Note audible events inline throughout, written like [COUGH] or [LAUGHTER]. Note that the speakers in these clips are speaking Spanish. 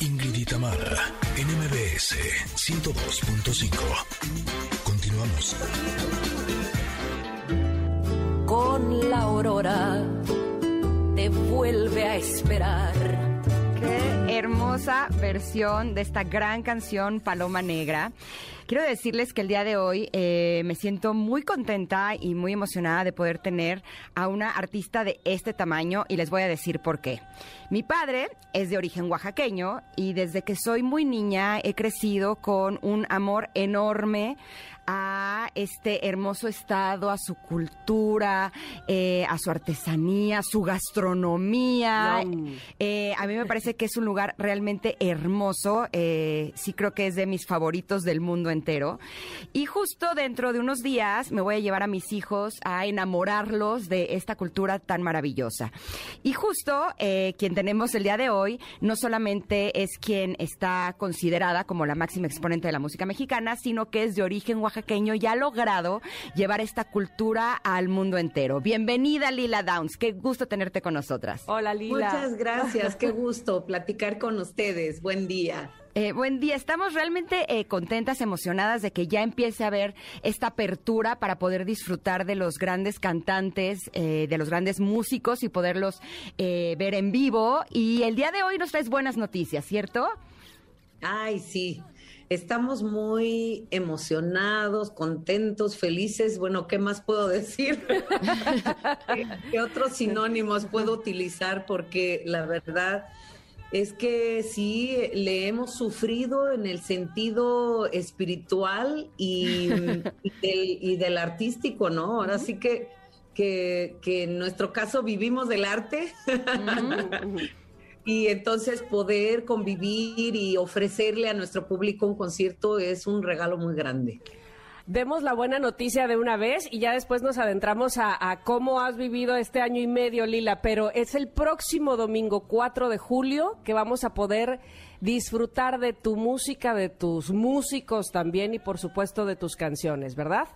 Ingrid y Tamara, NMBS 102.5. Continuamos. Con la aurora te vuelve a esperar. Hermosa versión de esta gran canción Paloma Negra. Quiero decirles que el día de hoy eh, me siento muy contenta y muy emocionada de poder tener a una artista de este tamaño y les voy a decir por qué. Mi padre es de origen oaxaqueño y desde que soy muy niña he crecido con un amor enorme a este hermoso estado, a su cultura, eh, a su artesanía, su gastronomía. Eh, a mí me parece que es un lugar realmente hermoso. Eh, sí creo que es de mis favoritos del mundo entero. Y justo dentro de unos días me voy a llevar a mis hijos a enamorarlos de esta cultura tan maravillosa. Y justo quien tenemos el día de hoy no solamente es quien está considerada como la máxima exponente de la música mexicana, sino que es de origen oaxaqueño y ha logrado llevar esta cultura al mundo entero. Bienvenida Lila Downs, qué gusto tenerte con nosotras. Hola Lila. Muchas [LAUGHS] gracias, qué gusto platicar con ustedes. Buen día. Eh, buen día, estamos realmente eh, contentas, emocionadas de que ya empiece a haber esta apertura para poder disfrutar de los grandes cantantes, eh, de los grandes músicos y poderlos ver en vivo. Y el día de hoy nos traes buenas noticias, ¿cierto? Ay, sí. Estamos muy emocionados, contentos, felices. Bueno, ¿qué más puedo decir? [LAUGHS] ¿Qué, otros sinónimos puedo utilizar? Porque la verdad es que sí, le hemos sufrido en el sentido espiritual y, [LAUGHS] del, artístico, ¿no? Ahora sí que, que, en nuestro caso vivimos del arte y entonces poder convivir y ofrecerle a nuestro público un concierto es un regalo muy grande. Demos la buena noticia de una vez y ya después nos adentramos a, cómo has vivido este año y medio, Lila, pero es el próximo domingo 4 de julio que vamos a poder disfrutar de tu música, de tus músicos también y por supuesto de tus canciones, ¿verdad?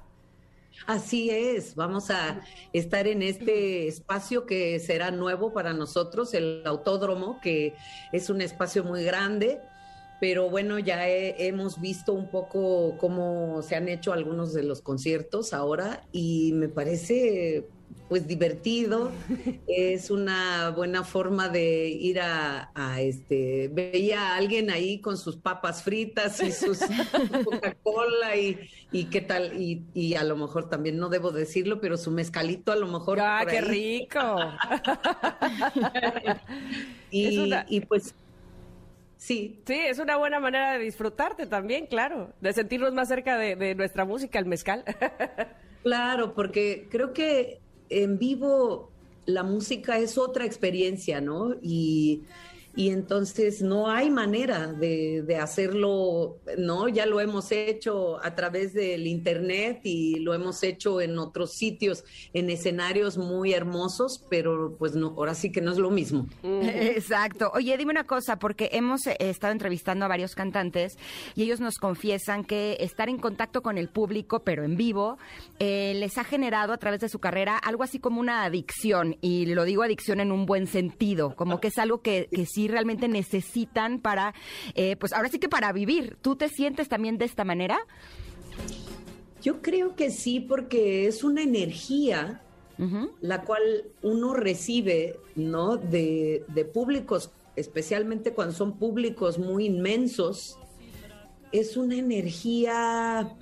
Así es, vamos a estar en este espacio que será nuevo para nosotros, el autódromo, que es un espacio muy grande, pero bueno, ya hemos visto un poco cómo se han hecho algunos de los conciertos ahora y me parece pues divertido, [LAUGHS] es una buena forma de ir a, este, veía a alguien ahí con sus papas fritas y sus [LAUGHS] Coca-Cola y, y, qué tal, y, y, a lo mejor también no debo decirlo, pero su mezcalito a lo mejor. ¡Ah, qué rico! [LAUGHS] y, y pues Sí. Sí, es una buena manera de disfrutarte también, claro, de sentirnos más cerca de, de nuestra música, el mezcal. [LAUGHS] claro, porque creo que en vivo la música es otra experiencia, ¿no? Y y entonces no hay manera de, de, hacerlo, ¿no? Ya lo hemos hecho a través del Internet y lo hemos hecho en otros sitios, en escenarios muy hermosos, pero pues no, ahora sí que no es lo mismo. Exacto. Oye, dime una cosa, porque hemos eh, estado entrevistando a varios cantantes y ellos nos confiesan que estar en contacto con el público, pero en vivo, eh, les ha generado a través de su carrera algo así como una adicción, y lo digo adicción en un buen sentido, como que es algo que, que sí realmente necesitan para, eh, pues ahora sí que para vivir. ¿Tú te sientes también de esta manera? Yo creo que sí, porque es una energía la cual uno recibe, ¿no? De, de públicos, especialmente cuando son públicos muy inmensos, es una energía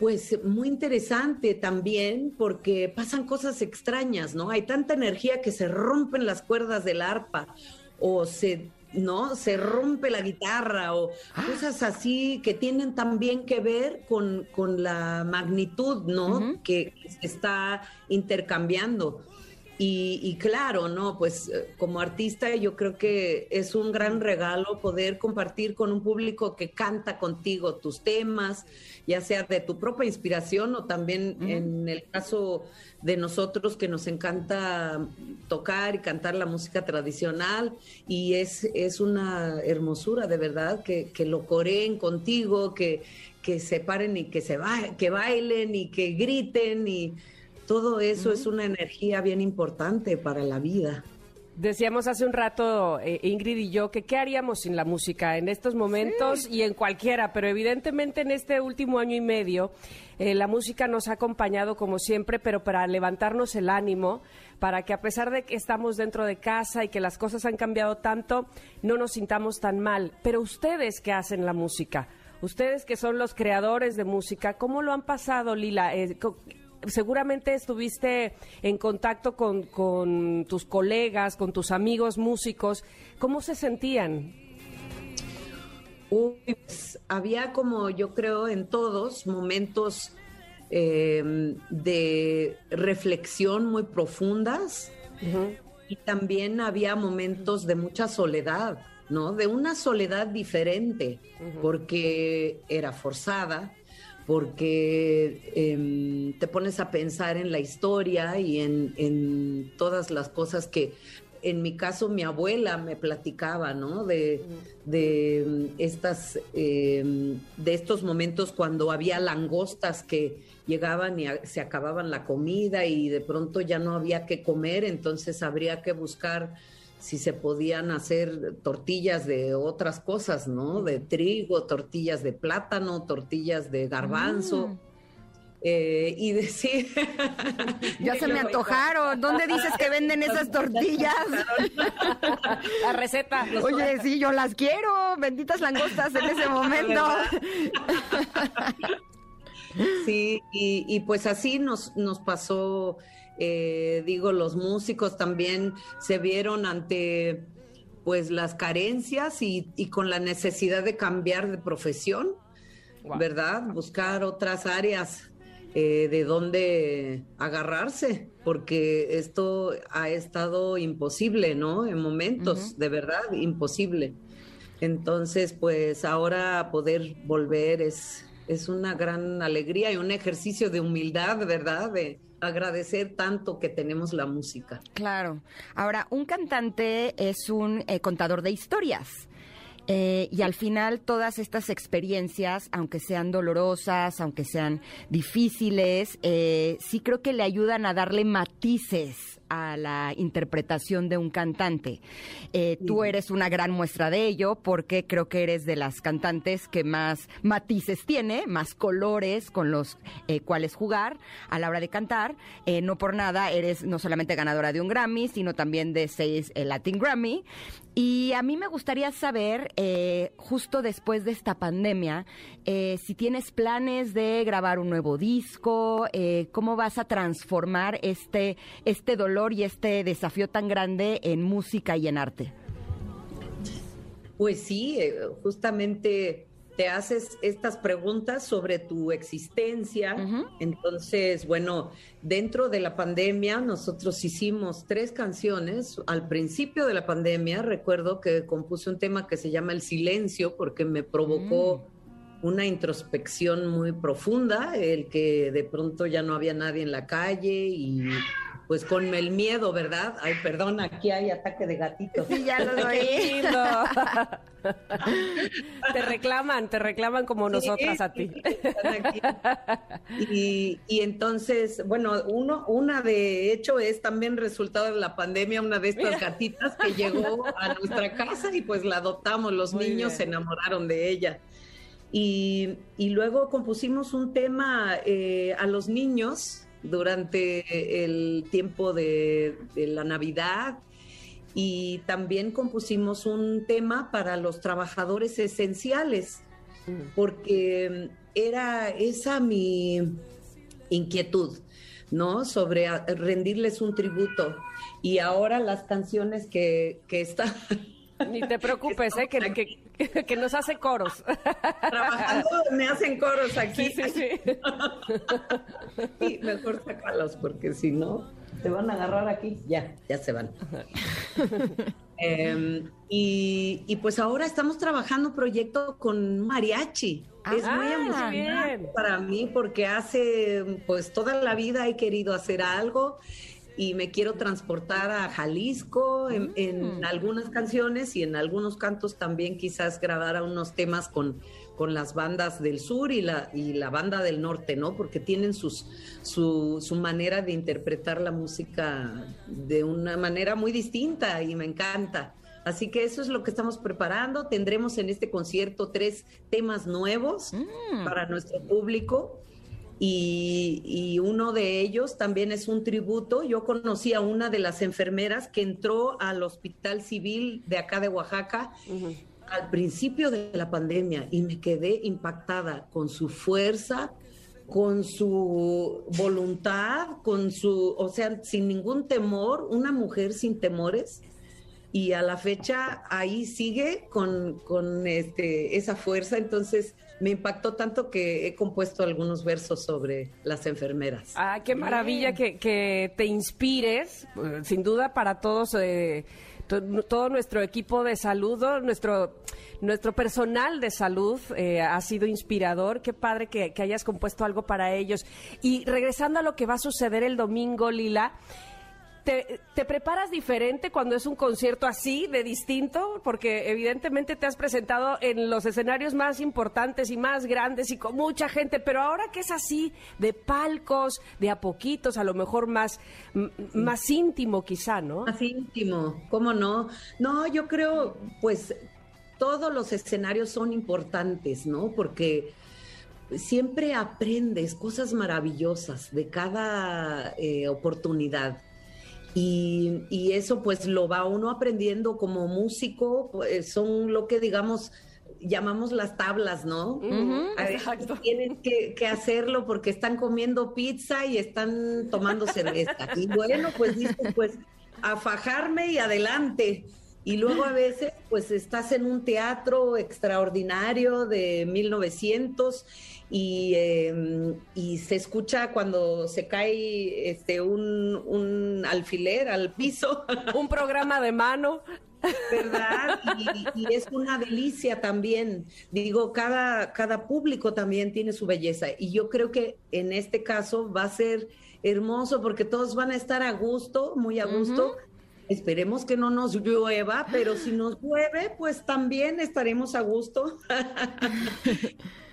pues muy interesante también porque pasan cosas extrañas, ¿no? Hay tanta energía que se rompen las cuerdas del arpa o se ¿no? Se rompe la guitarra o ah. cosas así que tienen también que ver con, con la magnitud, ¿no? Que se está intercambiando. Y, claro, ¿no? Pues eh, como artista yo creo que es un gran regalo poder compartir con un público que canta contigo tus temas, ya sea de tu propia inspiración o también en el caso de nosotros que nos encanta tocar y cantar la música tradicional y es, es una hermosura de verdad que, que lo coreen contigo, que, que se paren y que se que bailen y que griten y todo eso es una energía bien importante para la vida. Decíamos hace un rato, eh, Ingrid y yo, que qué haríamos sin la música en estos momentos y en cualquiera, pero evidentemente en este último año y medio eh, la música nos ha acompañado como siempre, pero para levantarnos el ánimo, para que a pesar de que estamos dentro de casa y que las cosas han cambiado tanto, no nos sintamos tan mal. Pero ustedes que hacen la música, ustedes que son los creadores de música, ¿cómo lo han pasado, Lila? Eh, seguramente estuviste en contacto con, tus colegas, con tus amigos músicos. ¿Cómo se sentían? Pues, había como yo creo en todos momentos eh, de reflexión muy profundas y también había momentos de mucha soledad, ¿no? De una soledad diferente, porque era forzada, porque em, te pones a pensar en la historia y en, todas las cosas que, en mi caso, mi abuela me platicaba, ¿no? De, em, estas, em, de estos momentos cuando había langostas que llegaban y se acababan la comida y de pronto ya no había que comer, entonces habría que buscar si se podían hacer tortillas de otras cosas, ¿no? De trigo, tortillas de plátano, tortillas de garbanzo. Mm. Eh, y decir... [LAUGHS] ya [LAUGHS] se me antojaron. ¿Dónde dices que venden esas tortillas? [LAUGHS] La receta. Oye, sí, yo las quiero. Benditas langostas en ese momento. Sí, y, y, pues así nos, nos pasó eh, digo, los músicos también se vieron ante pues las carencias y, con la necesidad de cambiar de profesión, ¿verdad? Buscar otras áreas eh, de donde agarrarse, porque esto ha estado imposible, ¿no? En momentos, de verdad, imposible. Entonces, pues ahora poder volver es, es una gran alegría y un ejercicio de humildad, ¿verdad? De, agradecer tanto que tenemos la música. Claro. Ahora, un cantante es un eh, contador de historias. Eh, y al final todas estas experiencias, aunque sean dolorosas, aunque sean difíciles, eh, sí creo que le ayudan a darle matices a la interpretación de un cantante. Eh, tú eres una gran muestra de ello porque creo que eres de las cantantes que más matices tiene, más colores con los eh, cuales jugar a la hora de cantar. Eh, no por nada eres no solamente ganadora de un Grammy, sino también de seis Latin Grammy. Y a mí me gustaría saber, justo después de esta pandemia, si tienes planes de grabar un nuevo disco, cómo vas a transformar este, este dolor y este desafío tan grande en música y en arte? Pues sí, eh, justamente te haces estas preguntas sobre tu existencia. Entonces, bueno, dentro de la pandemia nosotros hicimos tres canciones. Al principio de la pandemia recuerdo que compuse un tema que se llama El Silencio porque me provocó... Mm. una introspección muy profunda, el que de pronto ya no había nadie en la calle y pues con el miedo, ¿verdad? Ay, perdón, aquí hay ataque de gatitos. Sí, ya lo [LAUGHS] [LAUGHS] te reclaman, te reclaman como nosotras a ti. [LAUGHS] Y, y, entonces, bueno, uno, una de hecho es también resultado de la pandemia, una de estas gatitas que llegó a nuestra casa y pues la adoptamos, los niños se enamoraron de ella. Y, y luego compusimos un tema eh, a los niños durante el tiempo de, la Navidad y también compusimos un tema para los trabajadores esenciales, porque era esa mi inquietud, ¿no? Sobre rendirles un tributo. Y ahora las canciones que, que [LAUGHS] están ni te preocupes, ¿eh? que, que, nos hace coros. Trabajando me hacen coros aquí. Sí, sí, sí. mejor sácalos porque si no, te van a agarrar aquí. Ya, ya se van. Em, y, pues ahora estamos trabajando un proyecto con mariachi. es muy ah, emocionante para mí porque hace pues toda la vida he querido hacer algo y me quiero transportar a Jalisco en, en, Mm. algunas canciones y en algunos cantos también quizás grabar unos temas con, con las bandas del sur y la, y la banda del norte, ¿no? Porque tienen sus, su, su manera de interpretar la música de una manera muy distinta y me encanta. Así que eso es lo que estamos preparando. Tendremos en este concierto tres temas nuevos Mm. para nuestro público. Y, y uno de ellos también es un tributo. Yo conocí a una de las enfermeras que entró al Hospital Civil de acá de Oaxaca al principio de la pandemia y me quedé impactada con su fuerza, con su voluntad, con su, o sea, sin ningún temor, una mujer sin temores. Y a la fecha ahí sigue con, con este, esa fuerza. Entonces me impactó tanto que he compuesto algunos versos sobre las enfermeras. Ah, qué maravilla que, que te inspires, eh, sin duda para todos, eh, to- todo nuestro equipo de salud, nuestro, nuestro personal de salud eh, ha sido inspirador. Qué padre que, que hayas compuesto algo para ellos. Y regresando a lo que va a suceder el domingo, Lila. ¿Te, preparas diferente cuando es un concierto así, de distinto? Porque evidentemente te has presentado en los escenarios más importantes y más grandes y con mucha gente, pero ahora que es así, de palcos, de a poquitos, a lo mejor más, más íntimo quizá, ¿no? Más íntimo, ¿cómo no? No, yo creo, pues todos los escenarios son importantes, ¿no? Porque siempre aprendes cosas maravillosas de cada eh, oportunidad. Y, y eso pues lo va uno aprendiendo como músico, pues, son lo que digamos llamamos las tablas, ¿no? A ver, exacto. Tienen que, que hacerlo porque están comiendo pizza y están tomando cerveza. Y bueno, pues dices, pues a fajarme y adelante. Y luego a veces, pues estás en un teatro extraordinario de 1900 y, eh, y se escucha cuando se cae este un, un alfiler al piso. [LAUGHS] Un programa de mano. ¿verdad? Y, y es una delicia también. Digo, cada, cada público también tiene su belleza. Y yo creo que en este caso va a ser hermoso porque todos van a estar a gusto, muy a gusto. Esperemos que no nos llueva, pero si nos llueve, pues también estaremos a gusto.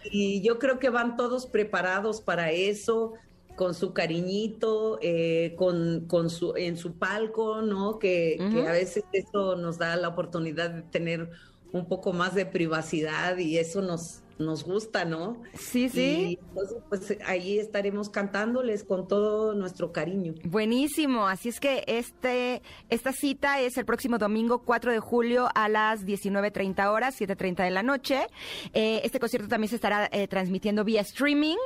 y yo creo que van todos preparados para eso, con su cariñito, eh, con, con su, en su palco, ¿no? Que, que a veces eso nos da la oportunidad de tener un poco más de privacidad y eso nos, nos gusta, ¿no? Sí, sí. Y entonces, pues ahí estaremos cantándoles con todo nuestro cariño. Buenísimo, así es que este esta cita es el próximo domingo 4 de julio a las 19.30 horas, 7.30 de la noche. Eh, este concierto también se estará eh, transmitiendo vía streaming,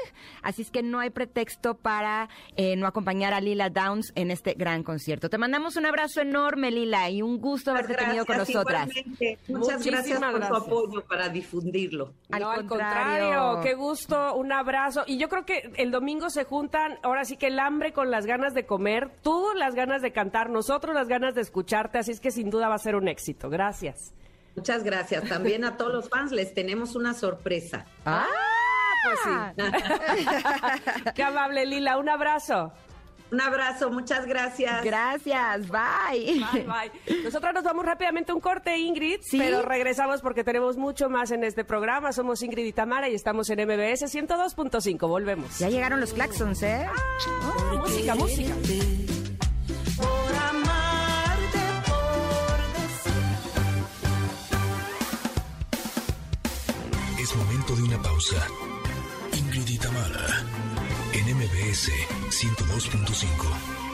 así es que no hay pretexto para eh, no acompañar a Lila Downs en este gran concierto. Te mandamos un abrazo enorme, Lila, y un gusto haberte tenido con nosotras. igualmente. Muchas gracias por gracias. su apoyo para difundirlo. Al no, al contrario. contrario, qué gusto, un abrazo. Y yo creo que el domingo se juntan, ahora sí que el hambre con las ganas de comer, tú las ganas de cantar, nosotros las ganas de escucharte, así es que sin duda va a ser un éxito. Gracias. Muchas gracias. También a todos los fans les tenemos una sorpresa. Ah, Pues sí. [LAUGHS] qué amable, Lila, un abrazo. Un abrazo, muchas gracias. Gracias, bye. Bye, bye. Nosotras nos vamos rápidamente a un corte, Ingrid, Sí. pero regresamos porque tenemos mucho más en este programa. Somos Ingrid y Tamara y estamos en MBS 102.5. Volvemos. Ya llegaron los claxons, ¿eh? música, música. por amarte, por decir. Es momento de una pausa. MBS 102.5.